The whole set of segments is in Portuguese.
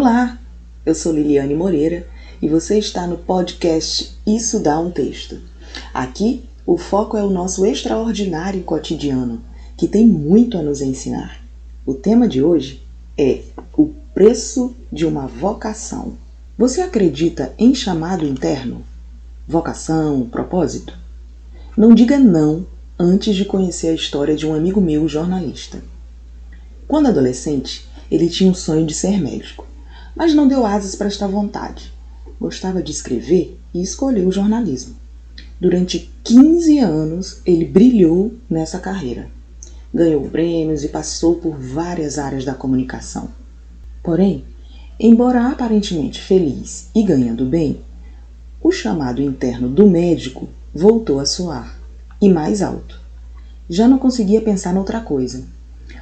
Olá, eu sou Liliane Moreira e você está no podcast Isso Dá um Texto. Aqui o foco é o nosso extraordinário cotidiano, que tem muito a nos ensinar. O tema de hoje é o preço de uma vocação. Você acredita em chamado interno? Vocação, propósito? Não diga não antes de conhecer a história de um amigo meu jornalista. Quando adolescente, ele tinha o sonho de ser médico, mas não deu asas para esta vontade. Gostava de escrever e escolheu o jornalismo. Durante 15 anos, ele brilhou nessa carreira. Ganhou prêmios e passou por várias áreas da comunicação. Porém, embora aparentemente feliz e ganhando bem, o chamado interno do médico voltou a soar, e mais alto. Já não conseguia pensar noutra coisa,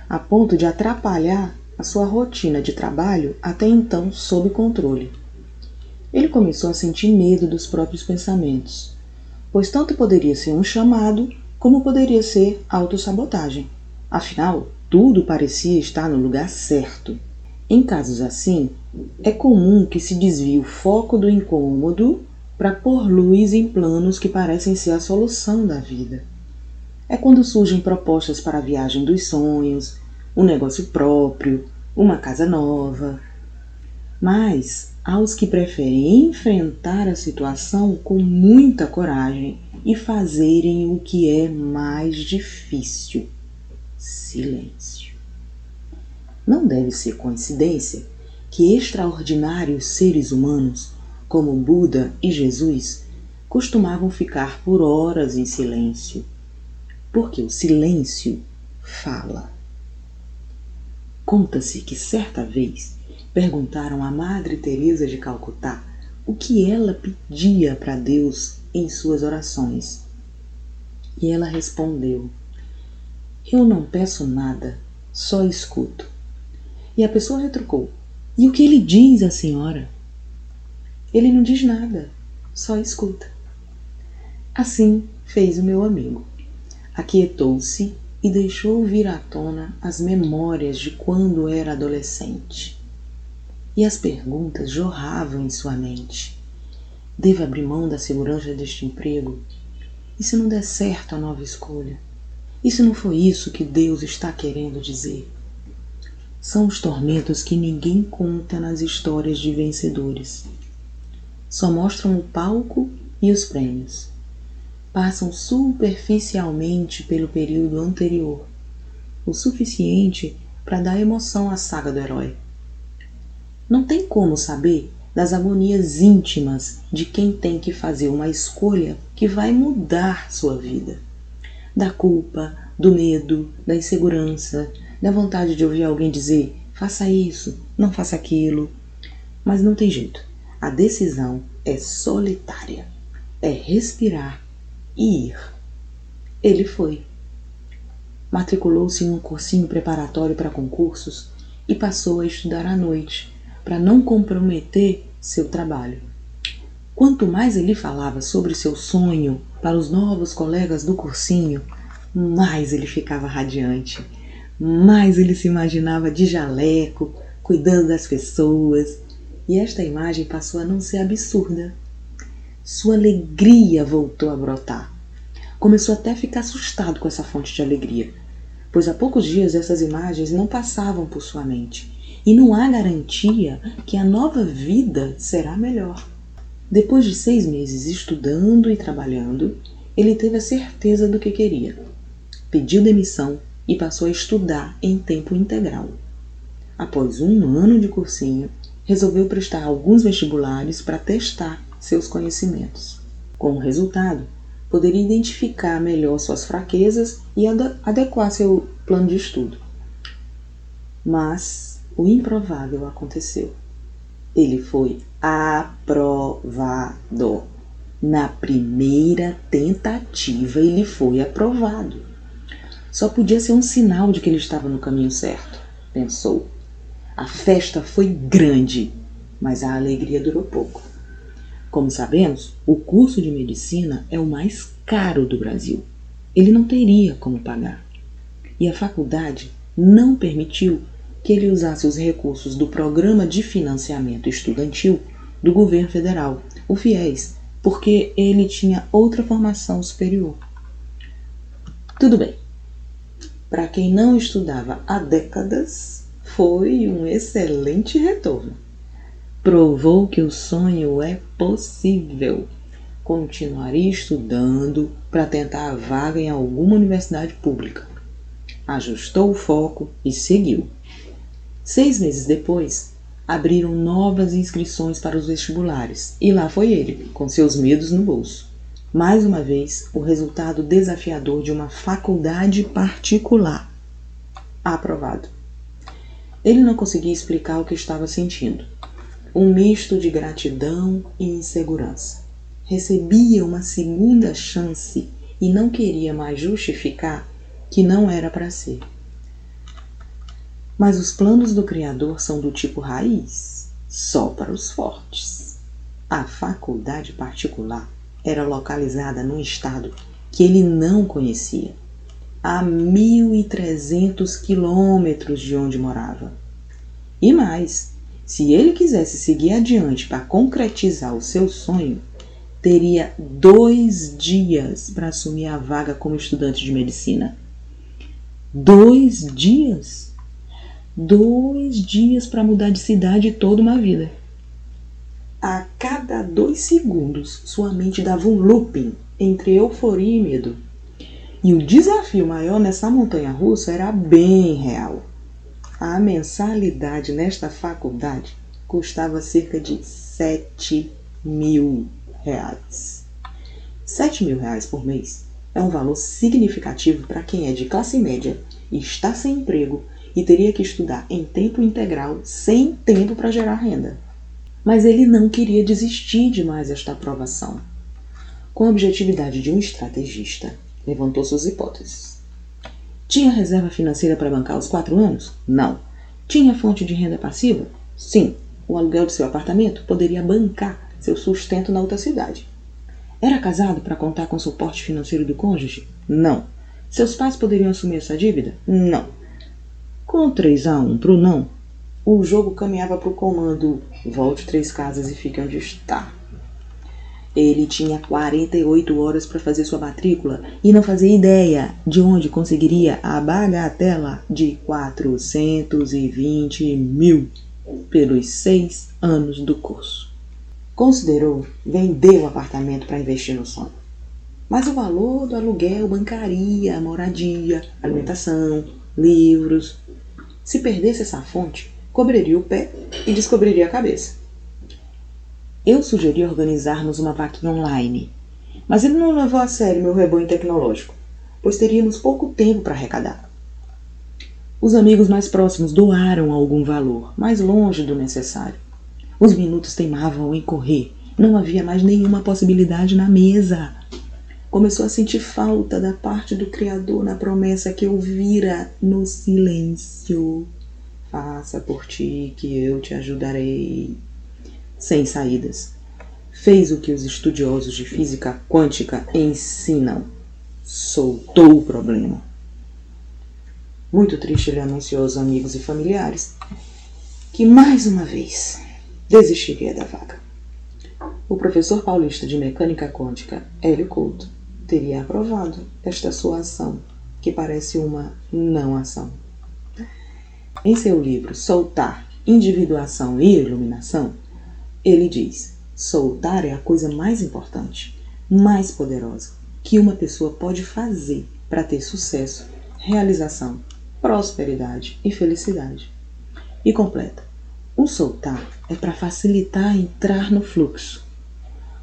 a ponto de atrapalhar a sua rotina de trabalho até então sob controle. Ele começou a sentir medo dos próprios pensamentos, pois tanto poderia ser um chamado como poderia ser autossabotagem. Afinal, tudo parecia estar no lugar certo. Em casos assim, é comum que se desvie o foco do incômodo para pôr luz em planos que parecem ser a solução da vida. É quando surgem propostas para a viagem dos sonhos, um negócio próprio, uma casa nova. Mas aos que preferem enfrentar a situação com muita coragem e fazerem o que é mais difícil: silêncio. Não deve ser coincidência que extraordinários seres humanos como Buda e Jesus, costumavam ficar por horas em silêncio, porque o silêncio fala. Conta-se que certa vez perguntaram à Madre Teresa de Calcutá o que ela pedia para Deus em suas orações. E ela respondeu: Eu não peço nada, só escuto. E a pessoa retrucou: E o que ele diz a senhora? Ele não diz nada, só escuta. Assim fez o meu amigo. Aquietou-se e deixou vir à tona as memórias de quando era adolescente. E as perguntas jorravam em sua mente. Devo abrir mão da segurança deste emprego? E se não der certo a nova escolha? E se não foi isso que Deus está querendo dizer? São os tormentos que ninguém conta nas histórias de vencedores só mostram o palco e os prêmios. Passam superficialmente pelo período anterior, o suficiente para dar emoção à saga do herói. Não tem como saber das agonias íntimas de quem tem que fazer uma escolha que vai mudar sua vida. Da culpa, do medo, da insegurança, da vontade de ouvir alguém dizer: faça isso, não faça aquilo. Mas não tem jeito. A decisão é solitária. É respirar ir. Ele foi. Matriculou-se em um cursinho preparatório para concursos e passou a estudar à noite para não comprometer seu trabalho. Quanto mais ele falava sobre seu sonho para os novos colegas do cursinho, mais ele ficava radiante, mais ele se imaginava de jaleco, cuidando das pessoas, e esta imagem passou a não ser absurda. Sua alegria voltou a brotar. Começou até a ficar assustado com essa fonte de alegria, pois há poucos dias essas imagens não passavam por sua mente e não há garantia que a nova vida será melhor. Depois de seis meses estudando e trabalhando, ele teve a certeza do que queria. Pediu demissão e passou a estudar em tempo integral. Após um ano de cursinho, resolveu prestar alguns vestibulares para testar seus conhecimentos. Como resultado, poderia identificar melhor suas fraquezas e adequar seu plano de estudo. Mas o improvável aconteceu. Ele foi aprovado. Na primeira tentativa, ele foi aprovado. Só podia ser um sinal de que ele estava no caminho certo, pensou. A festa foi grande, mas a alegria durou pouco. Como sabemos, o curso de medicina é o mais caro do Brasil. Ele não teria como pagar. E a faculdade não permitiu que ele usasse os recursos do Programa de Financiamento Estudantil do governo federal, o FIES, porque ele tinha outra formação superior. Tudo bem. Para quem não estudava há décadas, foi um excelente retorno. Provou que o sonho é possível. Continuaria estudando para tentar a vaga em alguma universidade pública. Ajustou o foco e seguiu. Seis meses depois, abriram novas inscrições para os vestibulares e lá foi ele, com seus medos no bolso. Mais uma vez, o resultado desafiador de uma faculdade particular. Aprovado. Ele não conseguia explicar o que estava sentindo. Um misto de gratidão e insegurança. Recebia uma segunda chance e não queria mais justificar que não era para ser. Mas os planos do Criador são do tipo raiz, só para os fortes. A faculdade particular era localizada num estado que ele não conhecia, a 1.300 quilômetros de onde morava. E mais, se ele quisesse seguir adiante para concretizar o seu sonho, teria dois dias para assumir a vaga como estudante de medicina. Dois dias? dois dias para mudar de cidade toda uma vida. A cada dois segundos, sua mente dava um looping entre euforia e medo. E o desafio maior nessa montanha russa era bem real. A mensalidade nesta faculdade custava cerca de 7 mil reais. 7 mil reais por mês é um valor significativo para quem é de classe média está sem emprego e teria que estudar em tempo integral, sem tempo para gerar renda. Mas ele não queria desistir de mais esta aprovação. Com a objetividade de um estrategista, levantou suas hipóteses. Tinha reserva financeira para bancar os quatro anos? Não. Tinha fonte de renda passiva? Sim. O aluguel de seu apartamento poderia bancar seu sustento na outra cidade. Era casado para contar com o suporte financeiro do cônjuge? Não. Seus pais poderiam assumir essa dívida? Não. Com 3 a 1 para o não, o jogo caminhava para o comando volte três casas e fique onde está. Ele tinha 48 horas para fazer sua matrícula e não fazia ideia de onde conseguiria a bagatela de 420 mil pelos seis anos do curso. Considerou vender o apartamento para investir no sonho. Mas o valor do aluguel bancaria, moradia, alimentação, livros, se perdesse essa fonte, cobriria o pé e descobriria a cabeça. Eu sugeri organizarmos uma vaquinha online, mas ele não levou a sério meu rebanho tecnológico, pois teríamos pouco tempo para arrecadar. Os amigos mais próximos doaram algum valor, mais longe do necessário. Os minutos teimavam em correr, não havia mais nenhuma possibilidade na mesa. Começou a sentir falta da parte do Criador na promessa que ouvira no silêncio. Faça por ti que eu te ajudarei. Sem saídas. Fez o que os estudiosos de física quântica ensinam. Soltou o problema. Muito triste, ele anunciou aos amigos e familiares que mais uma vez desistiria da vaga. O professor paulista de mecânica quântica, Hélio Couto, teria aprovado esta sua ação, que parece uma não ação. Em seu livro Soltar, Individuação e Iluminação, ele diz: soltar é a coisa mais importante, mais poderosa que uma pessoa pode fazer para ter sucesso, realização, prosperidade e felicidade. E completa: o soltar é para facilitar entrar no fluxo,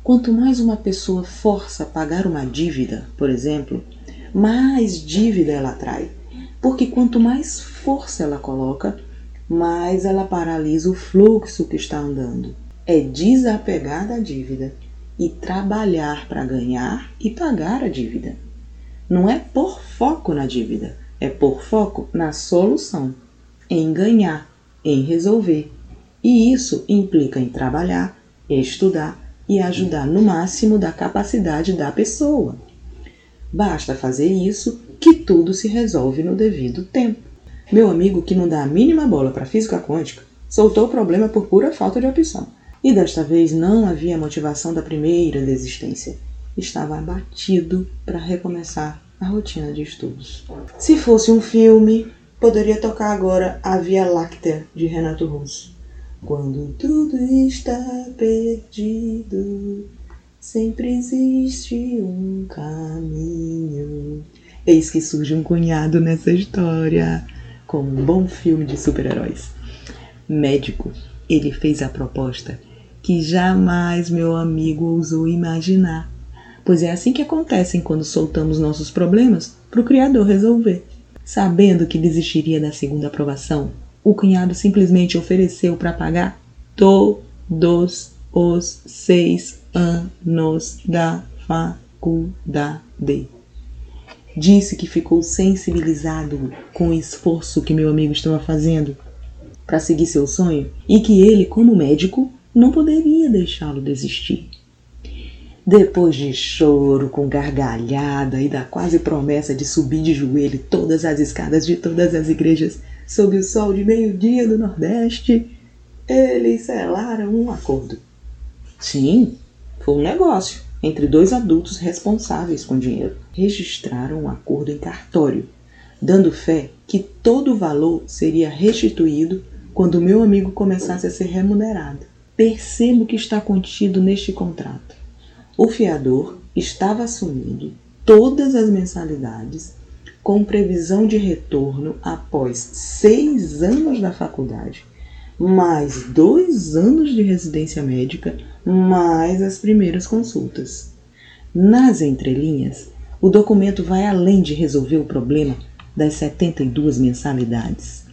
Quanto mais uma pessoa força a pagar uma dívida, por exemplo, mais dívida ela atrai. Porque quanto mais força ela coloca, mais ela paralisa o fluxo que está andando. É desapegar da dívida e trabalhar para ganhar e pagar a dívida. Não é por foco na dívida, é por foco na solução, em ganhar, em resolver. E isso implica em trabalhar, estudar, e ajudar no máximo da capacidade da pessoa. Basta fazer isso que tudo se resolve no devido tempo. Meu amigo, que não dá a mínima bola para física quântica, soltou o problema por pura falta de opção. E desta vez não havia motivação da primeira desistência. Estava abatido para recomeçar a rotina de estudos. Se fosse um filme, poderia tocar agora A Via Láctea de Renato Russo. Quando tudo está perdido, sempre existe um caminho. Eis que surge um cunhado nessa história, como um bom filme de super-heróis. Médico, ele fez a proposta que jamais meu amigo ousou imaginar. Pois é assim que acontecem quando soltamos nossos problemas para o Criador resolver. Sabendo que desistiria da segunda aprovação, o cunhado simplesmente ofereceu para pagar todos os seis anos da faculdade. Disse que ficou sensibilizado com o esforço que meu amigo estava fazendo para seguir seu sonho e que ele, como médico, não poderia deixá-lo desistir. Depois de choro, com gargalhada e da quase promessa de subir de joelho todas as escadas de todas as igrejas sob o sol de meio-dia do Nordeste, eles selaram um acordo. Sim, foi um negócio entre dois adultos responsáveis com dinheiro. Registraram um acordo em cartório, dando fé que todo o valor seria restituído quando meu amigo começasse a ser remunerado. Percebo que está contido neste contrato. O fiador estava assumindo todas as mensalidades com previsão de retorno após seis anos da faculdade, mais dois anos de residência médica, mais as primeiras consultas. Nas entrelinhas, o documento vai além de resolver o problema das 72 mensalidades.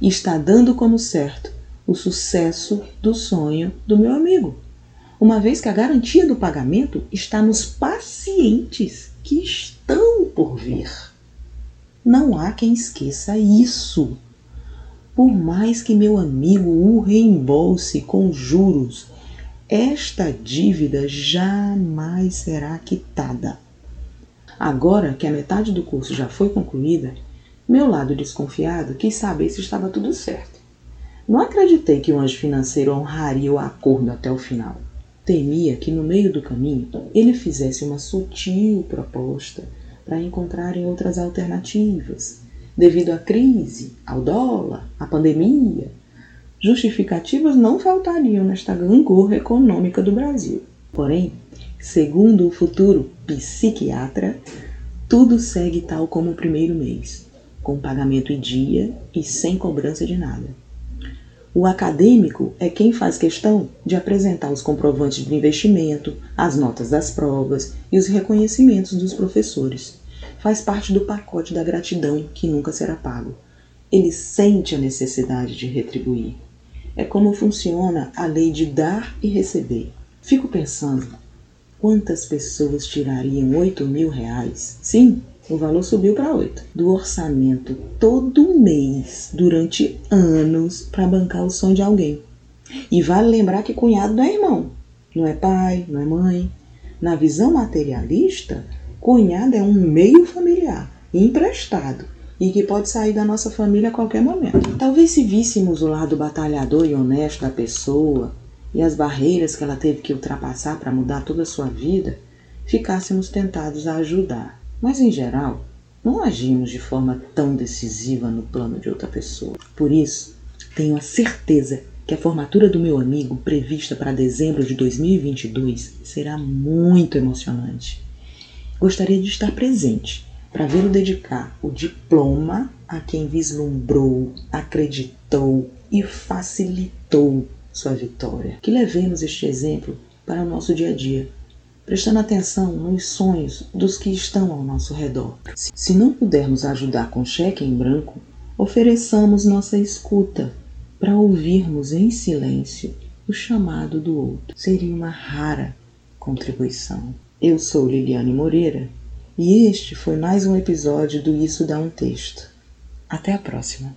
Está dando como certo o sucesso do sonho do meu amigo, uma vez que a garantia do pagamento está nos pacientes que estão por vir. Não há quem esqueça isso. Por mais que meu amigo o reembolse com juros, esta dívida jamais será quitada. Agora que a metade do curso já foi concluída, meu lado desconfiado quis saber se estava tudo certo. Não acreditei que o anjo financeiro honraria o acordo até o final. Temia que no meio do caminho ele fizesse uma sutil proposta para encontrarem outras alternativas, devido à crise, ao dólar, à pandemia. Justificativas não faltariam nesta gangorra econômica do Brasil. Porém, segundo o futuro psiquiatra, tudo segue tal como o primeiro mês, com pagamento em dia e sem cobrança de nada. O acadêmico é quem faz questão de apresentar os comprovantes de investimento, as notas das provas e os reconhecimentos dos professores. Faz parte do pacote da gratidão que nunca será pago. Ele sente a necessidade de retribuir. É como funciona a lei de dar e receber. Fico pensando, quantas pessoas tirariam 8 mil reais? Sim, o valor subiu para 8. Do orçamento todo mês, durante anos, para bancar o sonho de alguém. E vale lembrar que cunhado não é irmão, não é pai, não é mãe. Na visão materialista, cunhado é um meio familiar, emprestado, e que pode sair da nossa família a qualquer momento. Talvez se víssemos o lado batalhador e honesto da pessoa e as barreiras que ela teve que ultrapassar para mudar toda a sua vida, ficássemos tentados a ajudar. Mas, em geral, não agimos de forma tão decisiva no plano de outra pessoa. Por isso, tenho a certeza que a formatura do meu amigo, prevista para dezembro de 2022, será muito emocionante. Gostaria de estar presente para vê-lo dedicar o diploma a quem vislumbrou, acreditou e facilitou sua vitória. Que levemos este exemplo para o nosso dia a dia prestando atenção nos sonhos dos que estão ao nosso redor. Se não pudermos ajudar com cheque em branco, ofereçamos nossa escuta para ouvirmos em silêncio o chamado do outro. Seria uma rara contribuição. Eu sou Liliane Moreira e este foi mais um episódio do Isso Dá um Texto. Até a próxima!